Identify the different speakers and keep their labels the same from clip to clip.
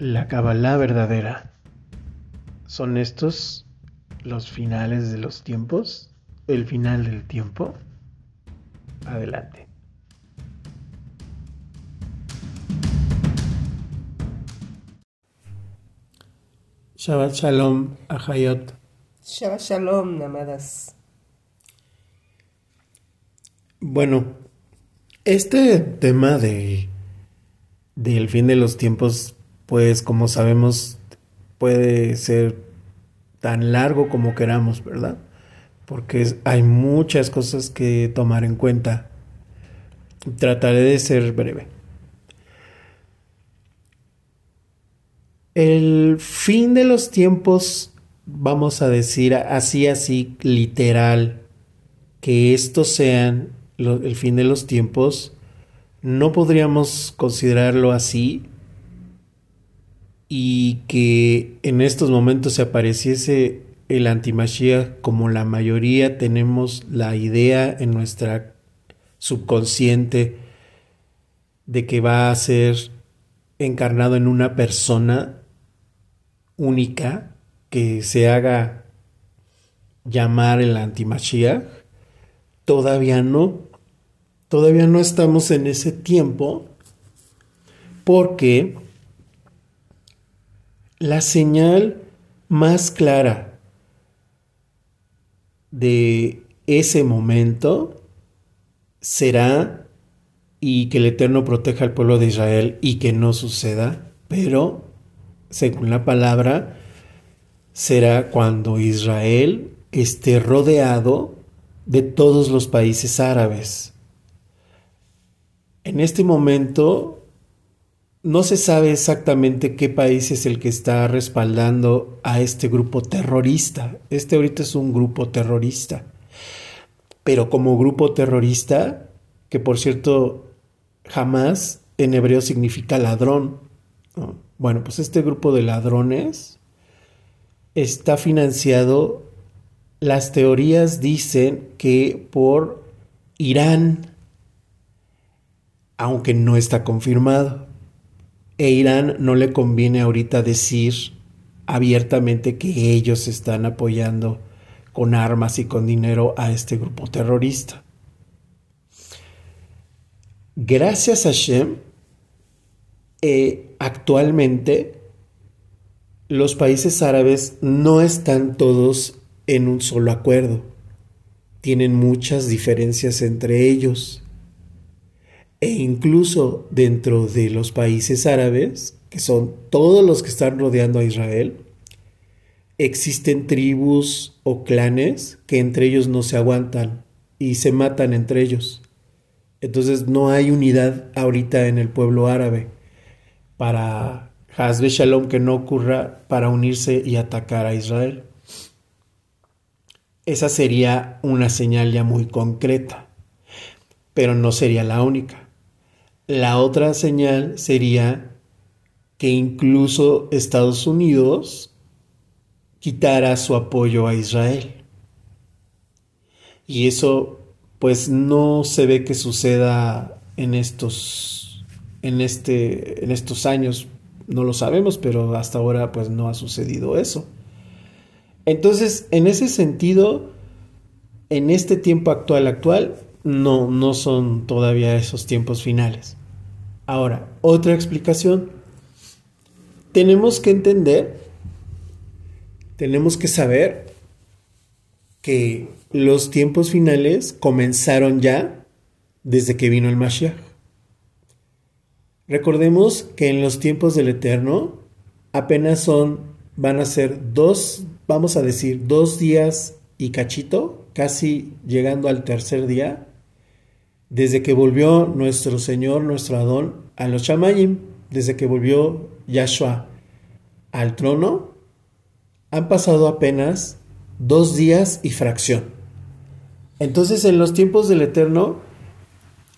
Speaker 1: La Kabbalah verdadera. ¿Son estos los finales de los tiempos? ¿El final del tiempo? Adelante. Shabbat Shalom, Ahayot.
Speaker 2: Shabbat Shalom, Namadas.
Speaker 1: Bueno, este tema de del fin de los tiempos, pues como sabemos, puede ser tan largo como queramos, ¿verdad? Porque hay muchas cosas que tomar en cuenta. Trataré de ser breve. El fin de los tiempos, vamos a decir así, así, literal, que estos sean el fin de los tiempos, no podríamos considerarlo así y que en estos momentos se apareciese el antimachía como la mayoría tenemos la idea en nuestra subconsciente de que va a ser encarnado en una persona única que se haga llamar el antimachía, todavía no. Todavía no estamos en ese tiempo porque la señal más clara de ese momento será y que el Eterno proteja al pueblo de Israel y que no suceda, pero según la palabra, será cuando Israel esté rodeado de todos los países árabes. En este momento no se sabe exactamente qué país es el que está respaldando a este grupo terrorista. Este ahorita es un grupo terrorista. Pero como grupo terrorista, que por cierto jamás en hebreo significa ladrón. Bueno, pues este grupo de ladrones está financiado, las teorías dicen que por Irán, aunque no está confirmado. E Irán no le conviene ahorita decir abiertamente que ellos están apoyando con armas y con dinero a este grupo terrorista. Gracias a Shem, eh, actualmente los países árabes no están todos en un solo acuerdo. Tienen muchas diferencias entre ellos e incluso dentro de los países árabes, que son todos los que están rodeando a Israel, existen tribus o clanes que entre ellos no se aguantan y se matan entre ellos. Entonces no hay unidad ahorita en el pueblo árabe para Hazbe Shalom que no ocurra para unirse y atacar a Israel. Esa sería una señal ya muy concreta, pero no sería la única. La otra señal sería que incluso Estados Unidos quitara su apoyo a Israel. Y eso pues no se ve que suceda en estos en este en estos años, no lo sabemos, pero hasta ahora pues no ha sucedido eso. Entonces, en ese sentido, en este tiempo actual actual no no son todavía esos tiempos finales. Ahora, otra explicación. Tenemos que entender, tenemos que saber que los tiempos finales comenzaron ya desde que vino el Mashiach. Recordemos que en los tiempos del Eterno apenas son, van a ser dos, vamos a decir, dos días y cachito, casi llegando al tercer día, desde que volvió nuestro Señor, nuestro Adón, a los Shamayim, desde que volvió Yahshua al trono, han pasado apenas dos días y fracción. Entonces, en los tiempos del Eterno,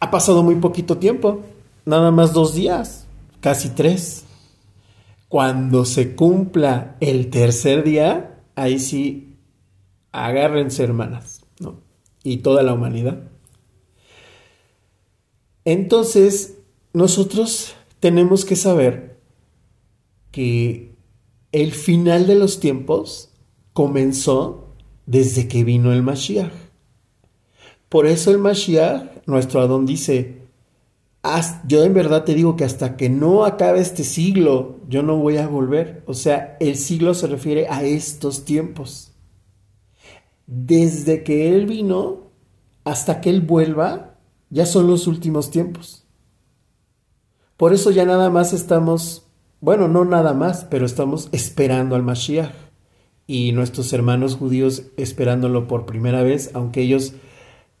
Speaker 1: ha pasado muy poquito tiempo, nada más dos días, casi tres. Cuando se cumpla el tercer día, ahí sí, agárrense hermanas, ¿no? Y toda la humanidad. Entonces, nosotros tenemos que saber que el final de los tiempos comenzó desde que vino el Mashiach. Por eso el Mashiach, nuestro Adón dice, yo en verdad te digo que hasta que no acabe este siglo, yo no voy a volver. O sea, el siglo se refiere a estos tiempos. Desde que Él vino hasta que Él vuelva, ya son los últimos tiempos. Por eso ya nada más estamos, bueno, no nada más, pero estamos esperando al Mashiach. Y nuestros hermanos judíos esperándolo por primera vez, aunque ellos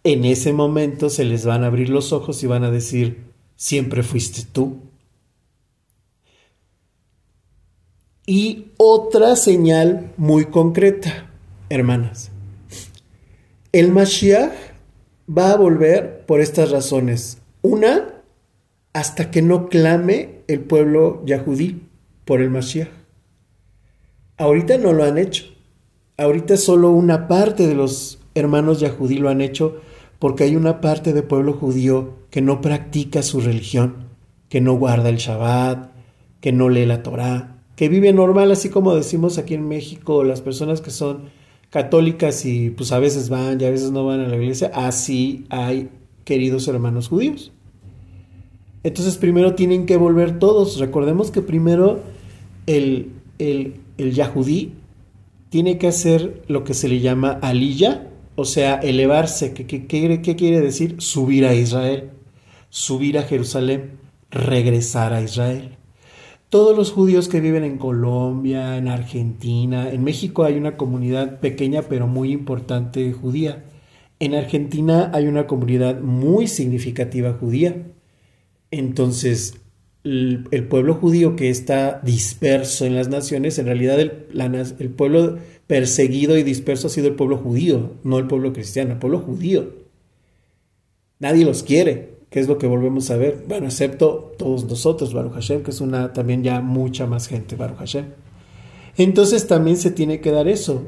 Speaker 1: en ese momento se les van a abrir los ojos y van a decir, siempre fuiste tú. Y otra señal muy concreta, hermanas. El Mashiach va a volver por estas razones. Una, hasta que no clame el pueblo yahudí por el Mashiach. Ahorita no lo han hecho. Ahorita solo una parte de los hermanos yahudí lo han hecho porque hay una parte del pueblo judío que no practica su religión, que no guarda el Shabbat, que no lee la Torah, que vive normal, así como decimos aquí en México, las personas que son católicas y pues a veces van y a veces no van a la iglesia, así hay queridos hermanos judíos. Entonces primero tienen que volver todos. Recordemos que primero el, el, el Yahudí tiene que hacer lo que se le llama aliyah, o sea, elevarse, ¿qué, qué, quiere decir? Subir a Israel, subir a Jerusalén, regresar a Israel. Todos los judíos que viven en Colombia, en Argentina, en México hay una comunidad pequeña pero muy importante judía. En Argentina hay una comunidad muy significativa judía. Entonces, el, pueblo judío que está disperso en las naciones, en realidad el, el pueblo perseguido y disperso ha sido el pueblo judío, no el pueblo cristiano, el pueblo judío. Nadie los quiere, que es lo que volvemos a ver. Bueno, excepto todos nosotros, Baruch Hashem, que es una también ya mucha más gente, Baruch Hashem. Entonces también se tiene que dar eso.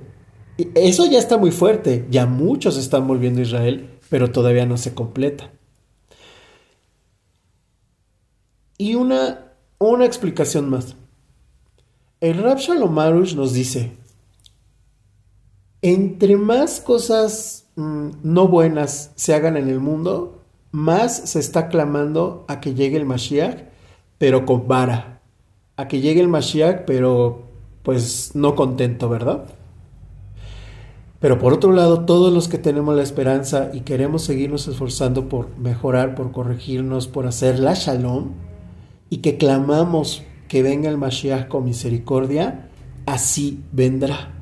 Speaker 1: Eso ya está muy fuerte, ya muchos están volviendo a Israel, pero todavía no se completa. Y una, una explicación más. El Rab Shalom nos dice, entre más cosas mm, no buenas se hagan en el mundo, más se está clamando a que llegue el Mashiach, pero con vara. A que llegue el Mashiach, pero pues no contento, ¿verdad? Pero por otro lado, todos los que tenemos la esperanza y queremos seguirnos esforzando por mejorar, por corregirnos, por hacer la shalom, y que clamamos que venga el Mashiach con misericordia, así vendrá.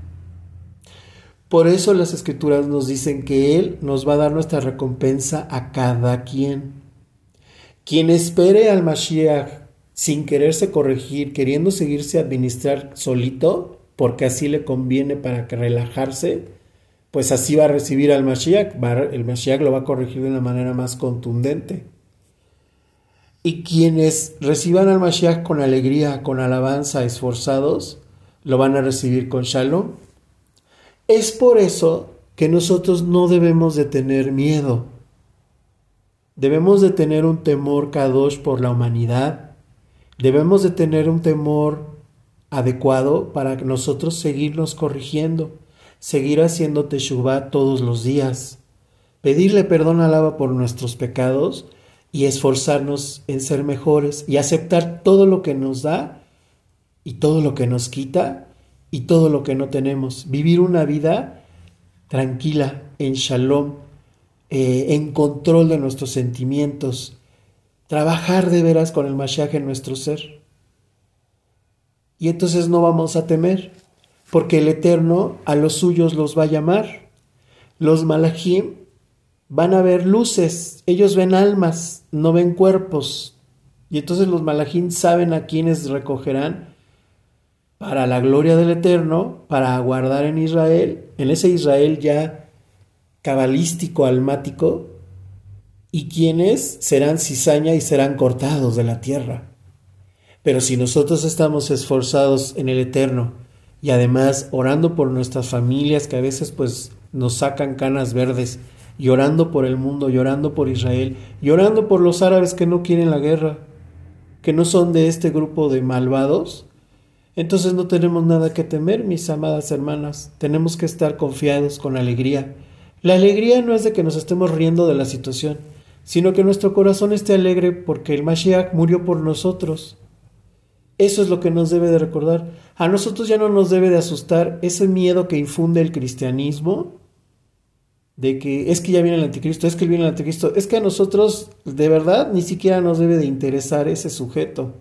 Speaker 1: Por eso las escrituras nos dicen que Él nos va a dar nuestra recompensa a cada quien. Quien espere al Mashiach sin quererse corregir, queriendo seguirse administrar solito, porque así le conviene para que relajarse, pues así va a recibir al Mashiach. El Mashiach lo va a corregir de una manera más contundente. Y quienes reciban al Mashiach con alegría, con alabanza, esforzados, lo van a recibir con shalom es por eso que nosotros no debemos de tener miedo. Debemos de tener un temor kadosh por la humanidad. Debemos de tener un temor adecuado para nosotros seguirnos corrigiendo, seguir haciendo teshuvah todos los días, pedirle perdón al Abba por nuestros pecados y esforzarnos en ser mejores y aceptar todo lo que nos da y todo lo que nos quita y todo lo que no tenemos. Vivir una vida tranquila, en shalom, eh, en control de nuestros sentimientos. Trabajar de veras con el Mashiach en nuestro ser. Y entonces no vamos a temer, porque el Eterno a los suyos los va a llamar. Los malachim van a ver luces, ellos ven almas, no ven cuerpos. Y entonces los malachim saben a quienes recogerán para la gloria del Eterno, para aguardar en Israel, en ese Israel ya cabalístico, almático, y quienes serán cizaña y serán cortados de la tierra. Pero si nosotros estamos esforzados en el Eterno y además orando por nuestras familias que a veces pues nos sacan canas verdes, llorando por el mundo, llorando por Israel, llorando por los árabes que no quieren la guerra, que no son de este grupo de malvados, Entonces no tenemos nada que temer, mis amadas hermanas. Tenemos que estar confiados con alegría. La alegría no es de que nos estemos riendo de la situación, sino que nuestro corazón esté alegre porque el Mashiach murió por nosotros. Eso es lo que nos debe de recordar. A nosotros ya no nos debe de asustar ese miedo que infunde el cristianismo de que es que ya viene el anticristo, es que viene el anticristo, es que a nosotros de verdad ni siquiera nos debe de interesar ese sujeto.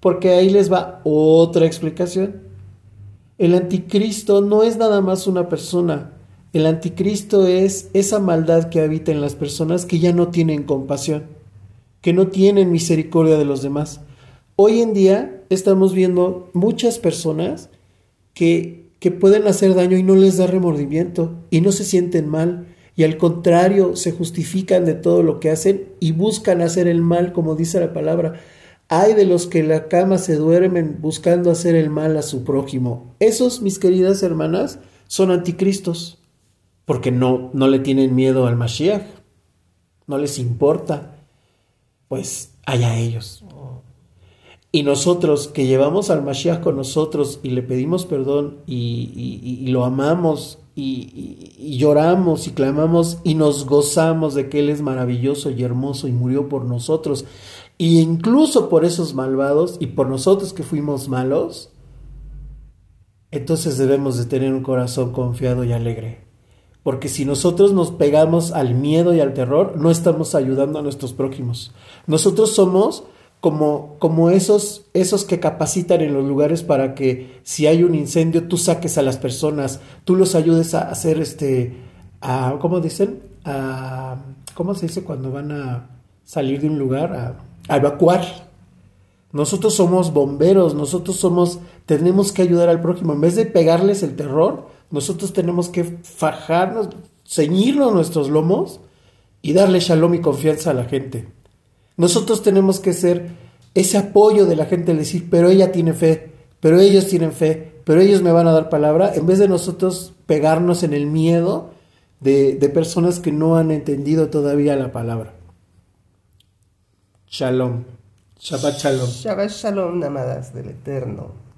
Speaker 1: Porque ahí les va otra explicación. El anticristo no es nada más una persona. El anticristo es esa maldad que habita en las personas que ya no tienen compasión, que no tienen misericordia de los demás. Hoy en día estamos viendo muchas personas que que pueden hacer daño y no les da remordimiento y no se sienten mal y al contrario se justifican de todo lo que hacen y buscan hacer el mal como dice la palabra. Hay de los que en la cama se duermen buscando hacer el mal a su prójimo. Esos, mis queridas hermanas, son anticristos porque no, no le tienen miedo al Mashiach, no les importa. Pues allá ellos. Y nosotros que llevamos al Mashiach con nosotros y le pedimos perdón y, lo amamos y, lloramos y clamamos y nos gozamos de que Él es maravilloso y hermoso y murió por nosotros. Y incluso por esos malvados y por nosotros que fuimos malos, entonces debemos de tener un corazón confiado y alegre. Porque si nosotros nos pegamos al miedo y al terror, no estamos ayudando a nuestros prójimos. Nosotros somos como, como esos, esos que capacitan en los lugares para que si hay un incendio tú saques a las personas, tú los ayudes a hacer este, a, ¿cómo dicen? A, ¿Cómo se dice cuando van a salir de un lugar? A, a evacuar. Nosotros somos bomberos, nosotros somos, tenemos que ayudar al prójimo. En vez de pegarles el terror, nosotros tenemos que fajarnos, ceñirnos nuestros lomos y darle shalom y confianza a la gente. Nosotros tenemos que ser ese apoyo de la gente, decir, pero ella tiene fe, pero ellos tienen fe, pero ellos me van a dar palabra, en vez de nosotros pegarnos en el miedo de, de personas que no han entendido todavía la palabra. Shalom. Shabbat shalom.
Speaker 2: Shabbat shalom, namadas del Eterno.